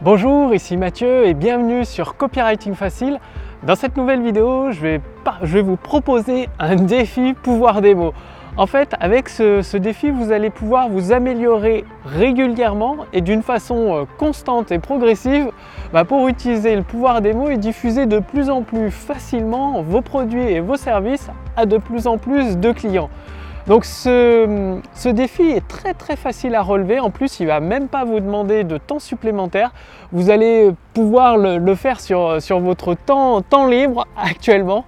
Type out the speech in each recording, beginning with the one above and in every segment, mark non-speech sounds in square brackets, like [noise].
Bonjour, ici Mathieu et bienvenue sur Copywriting Facile. Dans cette nouvelle vidéo, je vais, vous proposer un défi pouvoir des mots. En fait, avec ce, défi, vous allez pouvoir vous améliorer régulièrement et d'une façon euh, constante et progressive bah, pour utiliser le pouvoir des mots et diffuser de plus en plus facilement vos produits et vos services à de plus en plus de clients. Donc ce, défi est très très facile à relever. En plus, il ne va même pas vous demander de temps supplémentaire. Vous allez pouvoir le, faire sur, votre temps, libre actuellement.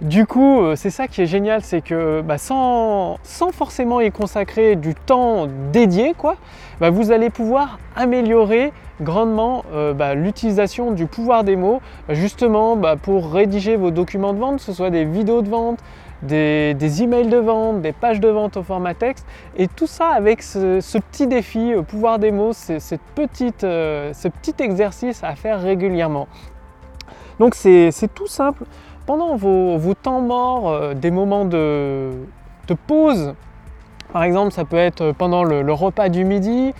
Du coup, euh, c'est ça qui est génial, c'est que bah, sans, forcément y consacrer du temps dédié, quoi, bah, vous allez pouvoir améliorer grandement euh, bah, l'utilisation du pouvoir des mots, justement pour rédiger vos documents de vente, que ce soit des vidéos de vente, des, emails de vente, des pages de vente au format texte, et tout ça avec ce, petit défi, euh, pouvoir des mots, cette petite, ce petit exercice à faire régulièrement. Donc c'est tout simple. Pendant vos, temps morts, euh, des moments de, pause, par exemple ça peut être pendant le, repas du midi,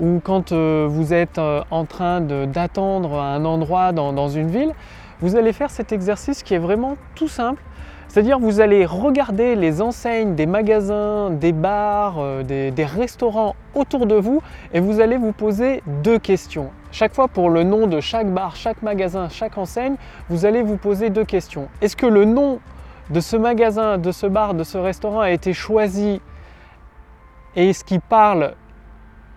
ou quand vous êtes en train d'attendre un endroit dans une ville, vous allez faire cet exercice qui est vraiment tout simple c'est-à-dire vous allez regarder les enseignes des magasins, des bars, euh, des, restaurants autour de vous et vous allez vous poser deux questions. Chaque fois pour le nom de chaque bar, chaque magasin, chaque enseigne, vous allez vous poser deux questions. Est-ce que le nom de ce magasin, de ce bar, de ce restaurant a été choisi et est-ce qu'il parle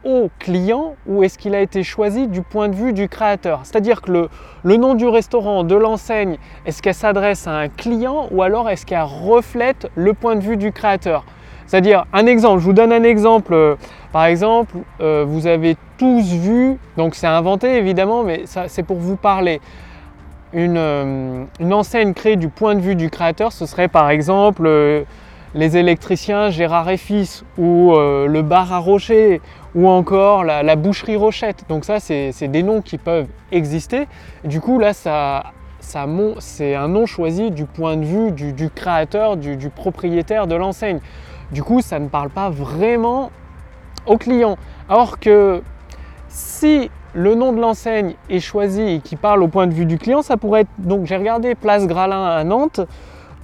au client ou est-ce qu'il a été choisi du point de vue du créateur? C'est-à-dire que le, nom du restaurant, de l'enseigne, est-ce qu'elle s'adresse à un client ou alors est-ce qu'elle reflète le point de vue du créateur? C'est-à-dire, un exemple, je vous donne un exemple. Euh, par exemple, euh, vous avez tous vu, donc c'est inventé évidemment, mais c'est pour vous parler. Une, euh, une, enseigne créée du point de vue du créateur, ce serait par exemple les électriciens Gérard et Fils ou le bar à Rocher ou encore la, boucherie Rochette. Donc ça, c'est des noms qui peuvent exister. du coup, là, ça, ça c'est un nom choisi du point de vue du, créateur, du, propriétaire de l'enseigne. Du coup, ça ne parle pas vraiment au client. Alors que si le nom de l'enseigne est choisi et qui parle au point de vue du client, ça pourrait être... Donc j'ai regardé Place Gralin à Nantes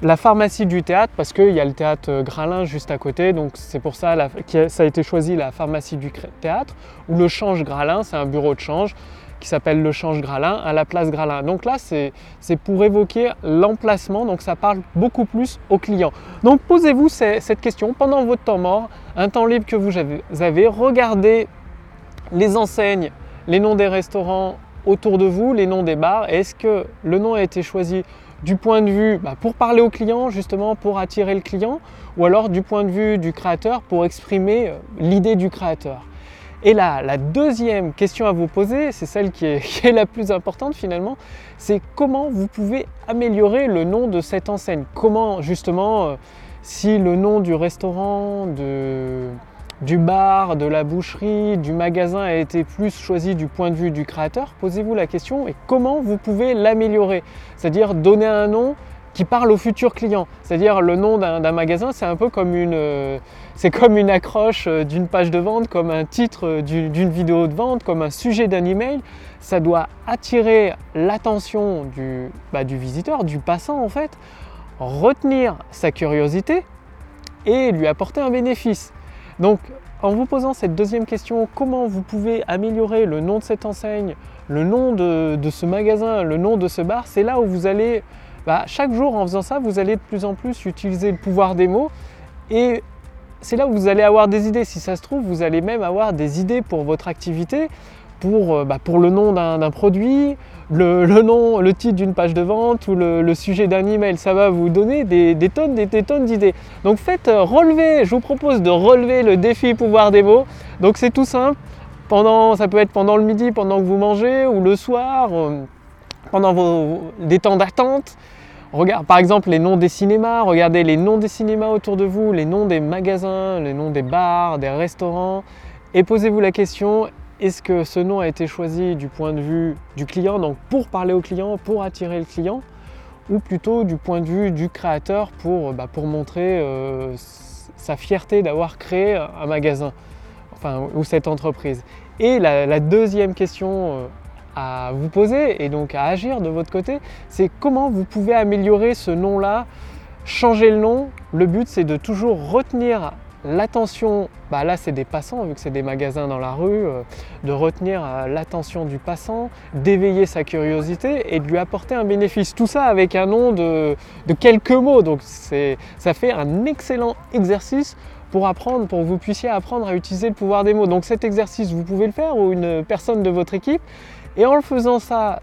la pharmacie du théâtre parce qu'il y a le théâtre euh, Gralin juste à côté, donc c'est pour ça que ça a été choisi la pharmacie du théâtre, ou le change Gralin, c'est un bureau de change qui s'appelle le change Gralin à la place Gralin. Donc là, c'est pour évoquer l'emplacement, donc ça parle beaucoup plus aux clients. Donc posez-vous cette question pendant votre temps mort, un temps libre que vous avez, regardez les enseignes, les noms des restaurants autour de vous, les noms des bars. Est-ce que le nom a été choisi du point de vue bah, pour parler au client, justement pour attirer le client, ou alors du point de vue du créateur pour exprimer euh, l'idée du créateur? Et là, la deuxième question à vous poser, c'est celle [laughs] qui est, la plus importante finalement, c'est comment vous pouvez améliorer le nom de cette enseigne? Comment justement, euh, si le nom du restaurant, du bar, de la boucherie, du magasin a été plus choisi du point de vue du créateur, posez-vous la question et comment vous pouvez l'améliorer? C'est-à-dire donner un nom qui parle au futur client. C'est-à-dire le nom d'un magasin, c'est un peu comme une, euh, c'est comme une accroche euh, d'une page de vente, comme un titre euh, d'une vidéo de vente, comme un sujet d'un email. Ça doit attirer l'attention bah, du visiteur, du passant en fait, retenir sa curiosité et lui apporter un bénéfice. Donc, en vous posant cette deuxième question, comment vous pouvez améliorer le nom de cette enseigne, le nom de, ce magasin, le nom de ce bar, c'est là où vous allez, bah, chaque jour en faisant ça, vous allez de plus en plus utiliser le pouvoir des mots et c'est là où vous allez avoir des idées. Si ça se trouve, vous allez même avoir des idées pour votre activité, pour, euh, bah, pour le nom d'un produit, le, nom, le titre d'une page de vente ou le, sujet d'un email. Ça va vous donner des, tonnes, des, tonnes d'idées. Donc faites euh, relever, je vous propose de relever le défi pouvoir des mots. Donc c'est tout simple. Pendant, ça peut être pendant le midi, pendant que vous mangez, ou le soir, euh, pendant vos, des temps d'attente. Regarde, par exemple, les noms des cinémas, regardez les noms des cinémas autour de vous, les noms des magasins, les noms des bars, des restaurants, et posez-vous la question, est-ce que ce nom a été choisi du point de vue du client, donc pour parler au client, pour attirer le client, ou plutôt du point de vue du créateur pour, bah, pour montrer euh, sa fierté d'avoir créé un magasin, enfin, ou cette entreprise? Et la, deuxième question euh, à vous poser et donc à agir de votre côté, c'est comment vous pouvez améliorer ce nom-là, changer le nom. Le but, c'est de toujours retenir l'attention, bah là c'est des passants vu que c'est des magasins dans la rue, euh, de retenir euh, l'attention du passant, d'éveiller sa curiosité et de lui apporter un bénéfice. Tout ça avec un nom de, quelques mots, donc ça fait un excellent exercice pour apprendre, pour que vous puissiez apprendre à utiliser le pouvoir des mots. Donc cet exercice, vous pouvez le faire ou une personne de votre équipe. Et en le faisant ça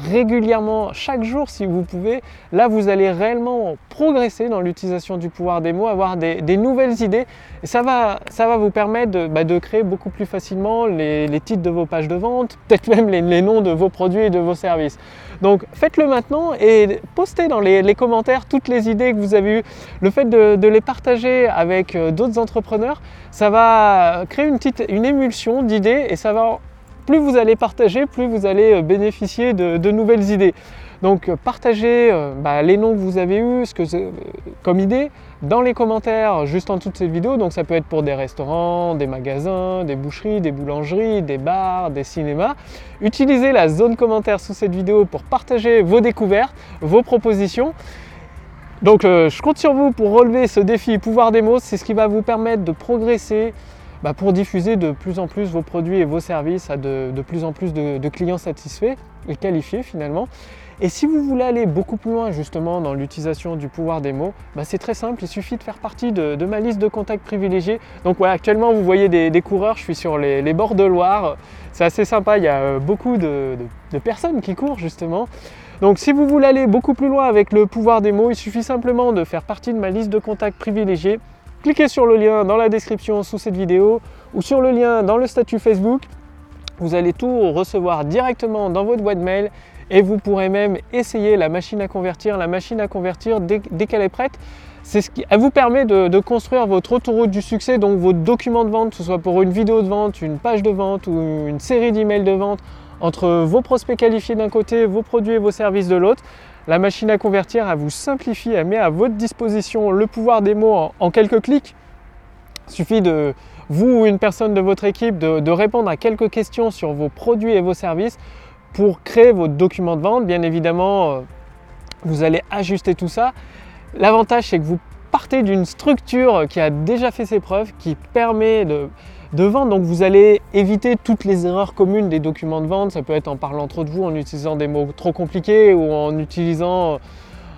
régulièrement, chaque jour si vous pouvez, là vous allez réellement progresser dans l'utilisation du pouvoir des mots, avoir des, nouvelles idées et ça va, ça va vous permettre de, bah, créer beaucoup plus facilement les, titres de vos pages de vente, [laughs] peut-être même les, noms de vos produits et de vos services. Donc faites-le maintenant et postez dans les, commentaires toutes les idées que vous avez eues. Le fait de, les partager avec euh, d'autres entrepreneurs, ça va créer une petite une émulsion d'idées et ça va plus vous allez partager, plus vous allez euh, bénéficier de, nouvelles idées. Donc euh, partagez euh, bah, les noms que vous avez eus ce que, comme idée dans les commentaires juste en dessous de cette vidéo. Donc ça peut être pour des restaurants, des magasins, des boucheries, des boulangeries, des bars, des cinémas. Utilisez la zone commentaire sous cette vidéo pour partager vos découvertes, vos propositions. Donc je compte sur vous pour relever ce défi pouvoir des mots. C'est ce qui va vous permettre de progresser bah, pour diffuser de plus en plus vos produits et vos services à de, plus en plus de, clients satisfaits et qualifiés finalement. Et si vous voulez aller beaucoup plus loin justement dans l'utilisation du pouvoir des mots, bah, c'est très simple, il suffit de faire partie de, ma liste de contacts privilégiés. Donc ouais, actuellement vous voyez des, coureurs, je suis sur les, bords de Loire, c'est assez sympa, il y a euh, beaucoup de, de personnes qui courent justement. Donc si vous voulez aller beaucoup plus loin avec le pouvoir des mots, il suffit simplement de faire partie de ma liste de contacts privilégiés cliquez sur le lien dans la description sous cette vidéo ou sur le lien dans le statut Facebook. Vous allez tout recevoir directement dans votre boîte mail et vous pourrez même essayer la machine à convertir. La machine à convertir, dès, qu'elle est prête, c'est ce qui, elle vous permet de, construire votre autoroute du succès, donc votre document de vente, que ce soit pour une vidéo de vente, une page de vente ou une série d'emails de vente, entre vos prospects qualifiés d'un côté, vos produits et vos services de l'autre. La machine à convertir, elle vous simplifie, elle met à votre disposition le pouvoir des mots en, quelques clics. Il suffit de vous ou une personne de votre équipe de, répondre à quelques questions sur vos produits et vos services pour créer votre document de vente. Bien évidemment, euh, vous allez ajuster tout ça. L'avantage, c'est que vous partez d'une structure qui a déjà fait ses preuves, qui permet de, de vente. Donc vous allez éviter toutes les erreurs communes des documents de vente. Ça peut être en parlant trop de vous, en utilisant des mots trop compliqués ou en utilisant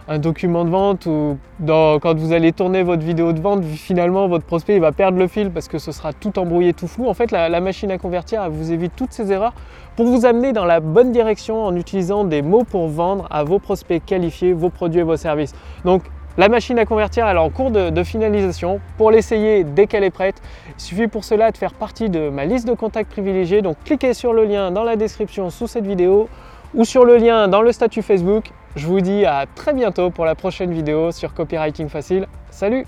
un document de vente ou quand vous allez tourner votre vidéo de vente, finalement votre prospect il va perdre le fil parce que ce sera tout embrouillé, tout flou. En fait, la, machine à convertir vous évite toutes ces erreurs pour vous amener dans la bonne direction en utilisant des mots pour vendre à vos prospects qualifiés, vos produits et vos services. Donc la machine à convertir, est en cours de, finalisation. Pour l'essayer dès qu'elle est prête, il suffit pour cela de faire partie de ma liste de contacts privilégiés. Donc cliquez sur le lien dans la description sous cette vidéo ou sur le lien dans le statut Facebook. Je vous dis à très bientôt pour la prochaine vidéo sur Copywriting Facile. Salut